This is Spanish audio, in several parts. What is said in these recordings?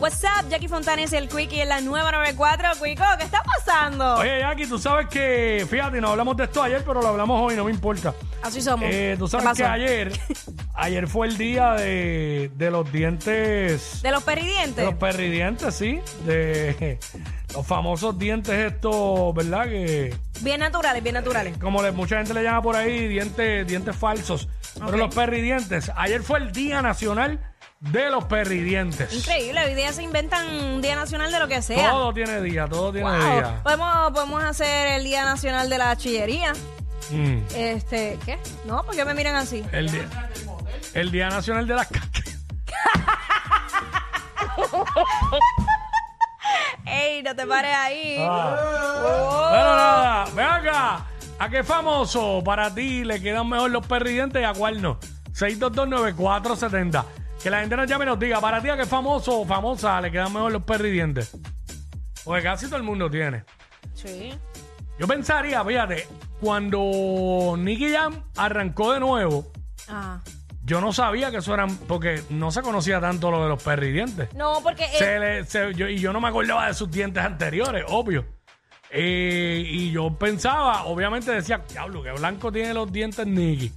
What's up, Jackie Fontanes y el Quickie en la nueva 94. Quico, ¿qué está pasando? Oye, Jackie, tú sabes que, fíjate, no hablamos de esto ayer, pero lo hablamos hoy, no me importa. Así somos. Eh, tú ¿Qué sabes que ayer, ayer fue el día de, de los dientes, ¿De los de peridientes? los perridientes, sí, de los famosos dientes estos, ¿verdad? Que Bien naturales, bien naturales. como le- mucha gente le llama por ahí dientes, dientes falsos. Pero los perridientes, ayer fue el Día Nacional de los Perridientes. Increíble, hoy día se inventan un día nacional de lo que sea. Todo tiene día, todo tiene Wow. día. Podemos, podemos hacer el Día Nacional de la Chillería. Mm. Este, ¿qué? No, porque me miran así. El día, el día Nacional de las Cacas. Ey, no te pares ahí. Ah. Bueno, nada, ven acá. ¿A qué famoso para ti le quedan mejor los perridientes y a cuál no? 6229470. Que la gente nos llame y nos diga, para ti a qué famoso o famosa le quedan mejor los perridientes. Porque casi todo el mundo tiene. Sí. Yo pensaría, fíjate, cuando Nicky Jam arrancó de nuevo, Ah. yo no sabía que eso eran, porque no se conocía tanto lo de los perridientes. No, porque Se le- se- yo- y yo no me acordaba de sus dientes anteriores, obvio. Eh, y yo pensaba, obviamente decía, diablo, que blanco tiene los dientes Nicky.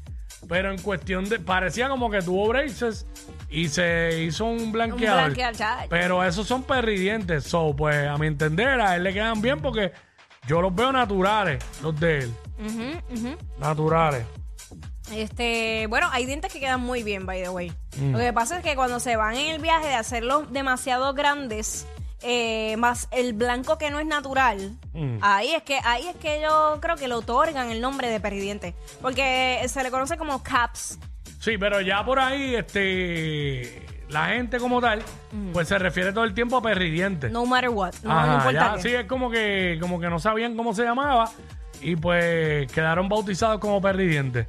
Pero en cuestión de, parecía como que tuvo braces y se hizo un blanqueador. blanqueador, chacho. Pero esos son perridientes. So, pues a mi entender, a él le quedan bien porque yo los veo naturales, los de él. Naturales. Este, bueno, hay dientes que quedan muy bien, by the way. Mm. Lo que pasa es que cuando se van en el viaje de hacerlos demasiado grandes, eh, más el blanco que no es natural, Mm. ahí es que ahí es que yo creo que le otorgan el nombre de perdidiente, porque se le conoce como caps. Sí, pero ya por ahí, este, la gente como tal, pues se refiere todo el tiempo a perridientes. No matter what, no, Ajá, no importa ya, qué. sí, es como que, como que no sabían cómo se llamaba y pues quedaron bautizados como perridientes.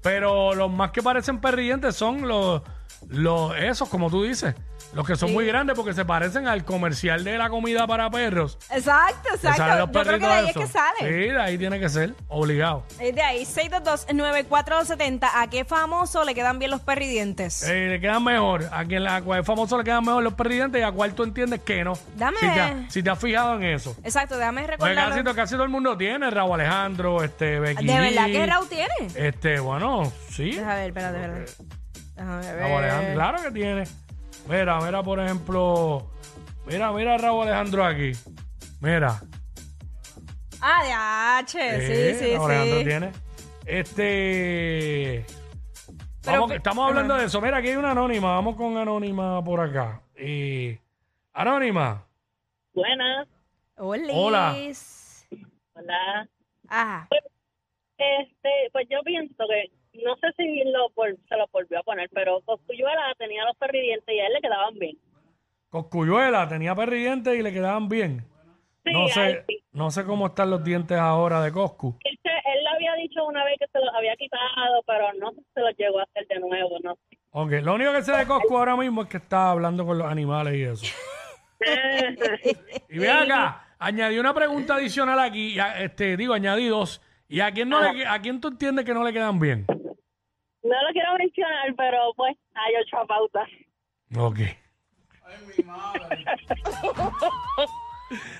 Pero los más que parecen perridientes son los, los esos, como tú dices, los que son Sí. muy grandes porque se parecen al comercial de la comida para perros. Exacto, que exacto. salen los Yo creo que de perritos ahí es esos. que sale. Sí, de ahí tiene que ser, obligado. Es de ahí, 622-9470. ¿A qué famoso le quedan bien los perridientes? Eh, le quedan mejor. A quien la, famoso le quedan mejor los perridientes y a cuál tú entiendes que no. Dame. Si te, ha- si te has fijado en eso. Exacto, déjame Porque recordar. casi, to- casi todo el mundo tiene, Raúl Alejandro, este, Becky ¿De verdad que Raúl tiene? Este, bueno, sí. Déjame ver, espérate, espérate. Déjame ver. Raúl Alejandro, claro que tiene. Mira, mira, por ejemplo. Mira, mira a Raúl Alejandro aquí. Mira. Ah, de H, Eh, sí, sí, Raúl Alejandro sí. tiene. Este. Pero vamos, estamos hablando de eso. Mira, aquí hay una anónima. Vamos con anónima por acá. Y. Anónima. Buenas, Hola. Hola. hola. Ajá. Este, pues yo pienso que, no sé si lo se lo volvió a poner, pero Coscuyuela tenía los perridientes y a él le quedaban bien. Coscuyuela tenía perridientes y le quedaban bien. Sí, no él sé, sí. no sé cómo están los dientes ahora de Coscu. Él, él le había dicho una vez que se los había quitado, pero no sé si se los llegó a hacer de nuevo, no sé. Ok, lo único que sé de Coscu ahora mismo es que está hablando con los animales y eso. Y ve acá, añadí una pregunta adicional aquí, este, digo, añadí dos. ¿Y a quién, no le, a quién tú entiendes que no le quedan bien? No lo quiero mencionar, pero pues hay ocho pautas. Ok.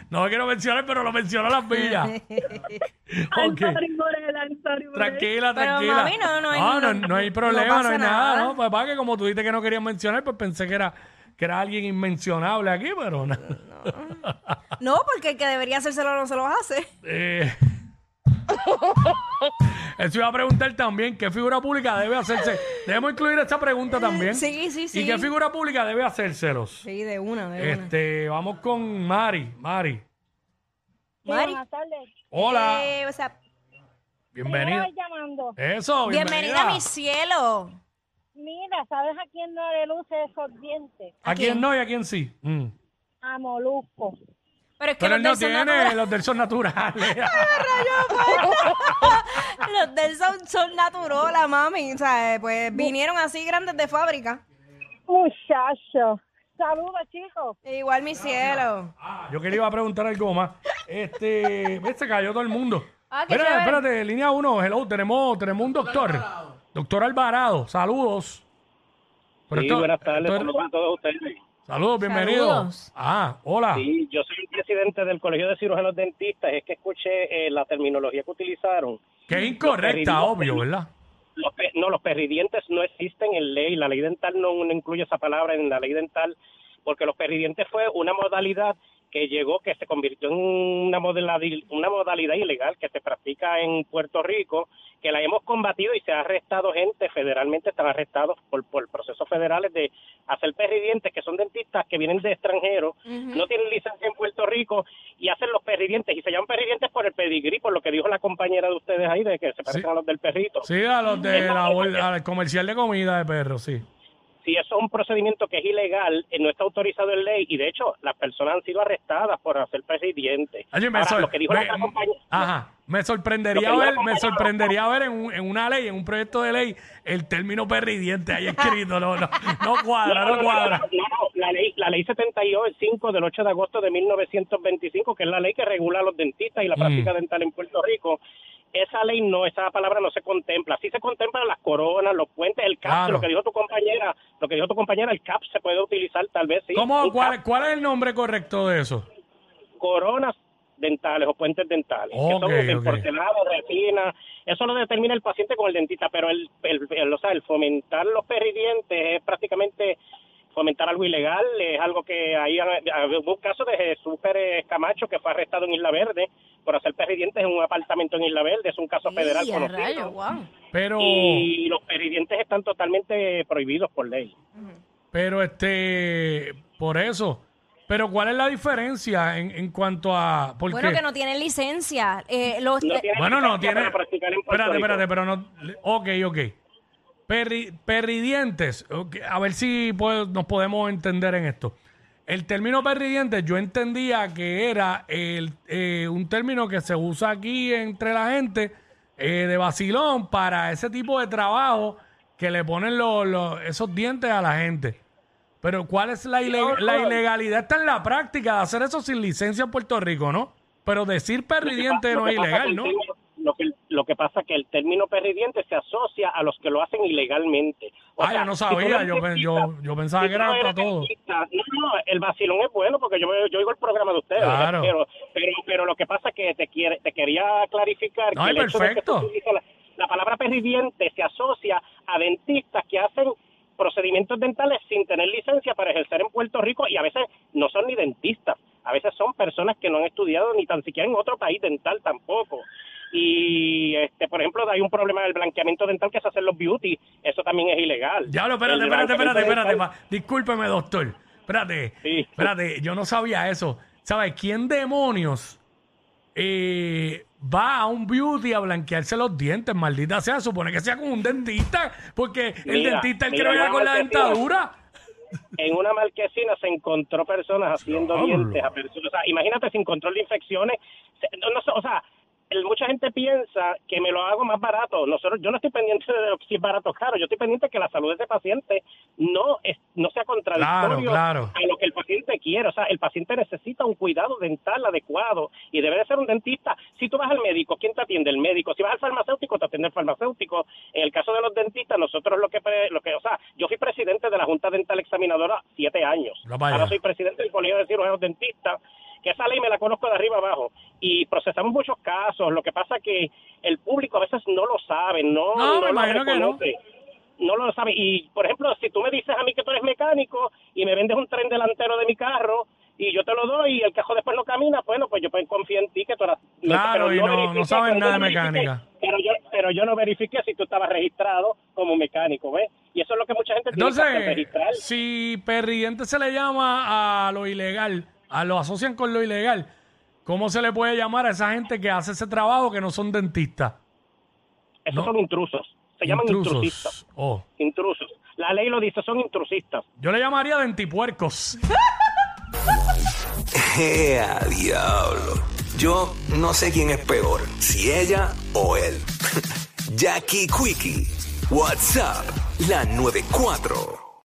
No lo quiero mencionar, pero lo mencionó las villas. I'm Ok. sorry, Morela, I'm sorry, Morela. Tranquila, Pero, tranquila. mami, no, no hay- no, no- no hay problema, no, hay nada, nada. ¿no? Pues para que como tú dijiste que no querías mencionar, pues pensé que era, que era alguien inmencionable aquí, pero no. No, porque el que debería hacérselo no se los hace. Eh, Eso iba a preguntar también, ¿qué figura pública debe hacerse? Debemos incluir esta pregunta también. Sí, sí, sí. ¿Y qué figura pública debe hacérselos? Sí, de una, de una. Este, vamos con Mari. Mari, Mari. buenas tardes. hola, Eh, o sea, bienvenida. Llamando. Eso, bienvenida. bienvenida a mi cielo. Mira, ¿sabes a quién no le luce esos dientes? ¿A ¿A quién quién? no y a quién sí? Mm. A Molusco. Pero es que Pero él no los del son tiene, naturales. los del son naturales. Los del son, son naturola, mami. O sea, eh, pues vinieron así grandes de fábrica. Muchacho. Saludos, chicos. Igual mi cielo. Yo quería iba a preguntar algo más. Este, ve, se cayó todo el mundo. Ah, qué chévere. espérate, línea 1, hello, tenemos, tenemos un doctor. Doctor Alvarado, saludos. Pero Sí, esto- buenas tardes, esto es- saludos a todos ustedes. Saludos, bienvenido. Saludos. Ah, hola. Sí, yo soy el presidente del Colegio de Cirujanos Dentistas. Es que escuché eh, la terminología que utilizaron. Que es incorrecta, obvio, ¿verdad? Los no, los perridientes no existen en ley. La ley dental no, no incluye esa palabra en la ley dental porque los perridientes fue una modalidad que llegó, que se convirtió en una modalidad, una modalidad ilegal que se practica en Puerto Rico, que la hemos combatido y se ha arrestado gente, federalmente están arrestados por, por procesos federales de hacer perridientes, que son dentistas que vienen de extranjeros, no tienen licencia en Puerto Rico y hacen los perridientes, y se llaman perridientes por el pedigrí, por lo que dijo la compañera de ustedes ahí, de que se parecen Sí. a los del perrito. Sí, a los de la al comercial de comida de perro, sí. Si eso es un procedimiento que es ilegal, eh, no está autorizado en ley y de hecho las personas han sido arrestadas por hacer presidente. Oye, me, Ahora, sor- lo que dijo me- compañía- ajá, me sorprendería ver, me sorprendería ver en, un- en una ley, en un proyecto de ley, el término perridiente ahí escrito, no, no, no cuadra, no cuadra. no, no, la ley, la ley 75 del 8 de agosto de 1925, que es la ley que regula a los dentistas y la Mm. práctica dental en Puerto Rico, esa ley no, esa palabra no se contempla. Sí se contemplan las coronas, los puentes, el CAP, Claro. lo que dijo tu compañera, lo que dijo tu compañera, el CAP se puede utilizar tal vez, sí. ¿Cómo, cuál, ¿Cuál es el nombre correcto de eso? coronas dentales o puentes dentales, Ok, que son de ok. porcelana, resina, eso lo determina el paciente con el dentista, pero el, el, el- o sea, el fomentar los perridientes es prácticamente fomentar algo ilegal, es algo que ahí hubo un caso de Jesús Pérez Camacho que fue arrestado en Isla Verde por hacer perridientes en un apartamento en Isla Verde, es un caso federal Y a conocido. rayos, wow. Pero, Y los perridientes están totalmente prohibidos por ley. pero este, por eso. Pero ¿cuál es la diferencia en, en cuanto a, porque, Bueno, que no tienen licencia. Eh, los, No eh, tiene bueno, no licencia tiene, para practicar en Puerto espérate, espérate, pero no, ok, ok. Perri- perridientes, a ver si puedo- nos podemos entender en esto. El término perridientes yo entendía que era el, eh, un término que se usa aquí entre la gente eh, de vacilón para ese tipo de trabajo que le ponen los- los- esos dientes a la gente. Pero ¿cuál es la, ile- la ilegalidad? Está en la práctica de hacer eso sin licencia en Puerto Rico, ¿no? Pero decir Lo no es ilegal, ¿no? Lo que, pasa es que el término perridiente se asocia a los que lo hacen ilegalmente. O Ah, sea, yo no sabía, yo, pensaba si que era para todo. No, no, el vacilón es bueno porque yo, yo oigo el programa de ustedes. Claro. Pero, pero, pero lo que pasa es que te, quiere, te quería clarificar No, que el hecho de que perfecto. la, la palabra perridiente se asocia a dentistas que hacen procedimientos dentales sin tener licencia para ejercer en Puerto Rico y a veces no son ni dentistas, a veces son personas que no han estudiado ni tan siquiera en otro país dental tampoco. Y, este, por ejemplo, hay un problema del blanqueamiento dental que se hace en los beauty, eso también es ilegal. Ya, espérate, El espérate, espérate, blanqueamiento espérate. dental- Discúlpeme, doctor. Espérate. Sí. Espérate, yo no sabía eso. ¿Sabes quién demonios eh, va a un beauty a blanquearse los dientes? Maldita sea, supone que sea con un dentista, porque el Mira, dentista es el que mira, no vaya una con la dentadura. en una marquesina se encontró personas haciendo Diablo. dientes a personas. O sea, imagínate sin control de infecciones. Se- No, no o sea, mucha gente piensa que me lo hago más barato. Nosotros, yo no estoy pendiente de si es barato o caro. Yo estoy pendiente de que la salud de ese paciente no es, no sea contradictorio Claro, claro. a lo que el paciente quiere. O sea, el paciente necesita un cuidado dental adecuado y debe de ser un dentista. Si tú vas al médico, ¿quién te atiende? El médico. Si vas al farmacéutico, te atiende el farmacéutico. En el caso de los dentistas, nosotros lo que, lo que o sea, yo fui presidente de la Junta Dental Examinadora siete años. Ahora soy presidente del Colegio de Cirujanos Dentistas, que esa ley me la conozco de arriba abajo. Y procesamos muchos casos. Lo que pasa que el público a veces no lo sabe, no, No, me lo imagino que no. reconoce no lo sabe. Y, por ejemplo, si tú me dices a mí que tú eres mecánico y me vendes un tren delantero de mi carro y yo te lo doy y el cajón después no camina, bueno, pues yo pues confío en ti que tú eras... Claro, pero y no- pero nada de mecánica. Pero yo, pero yo no verifiqué si tú estabas registrado como mecánico, ¿ves? Y eso es lo que mucha gente tiene que Entonces, registrar. si perridiente se le llama a lo ilegal, a lo asocian con lo ilegal, ¿cómo se le puede llamar a esa gente que hace ese trabajo que no son dentistas? Esos no. son intrusos. Se llaman intrusistas. Intrusos. Oh. Intrusos. La ley lo dice, son intrusistas. Yo le llamaría dentipuercos. ¡Ea, diablo! Yo no sé quién es peor, si ella o él. Jackie Quickie, WhatsApp, la 94.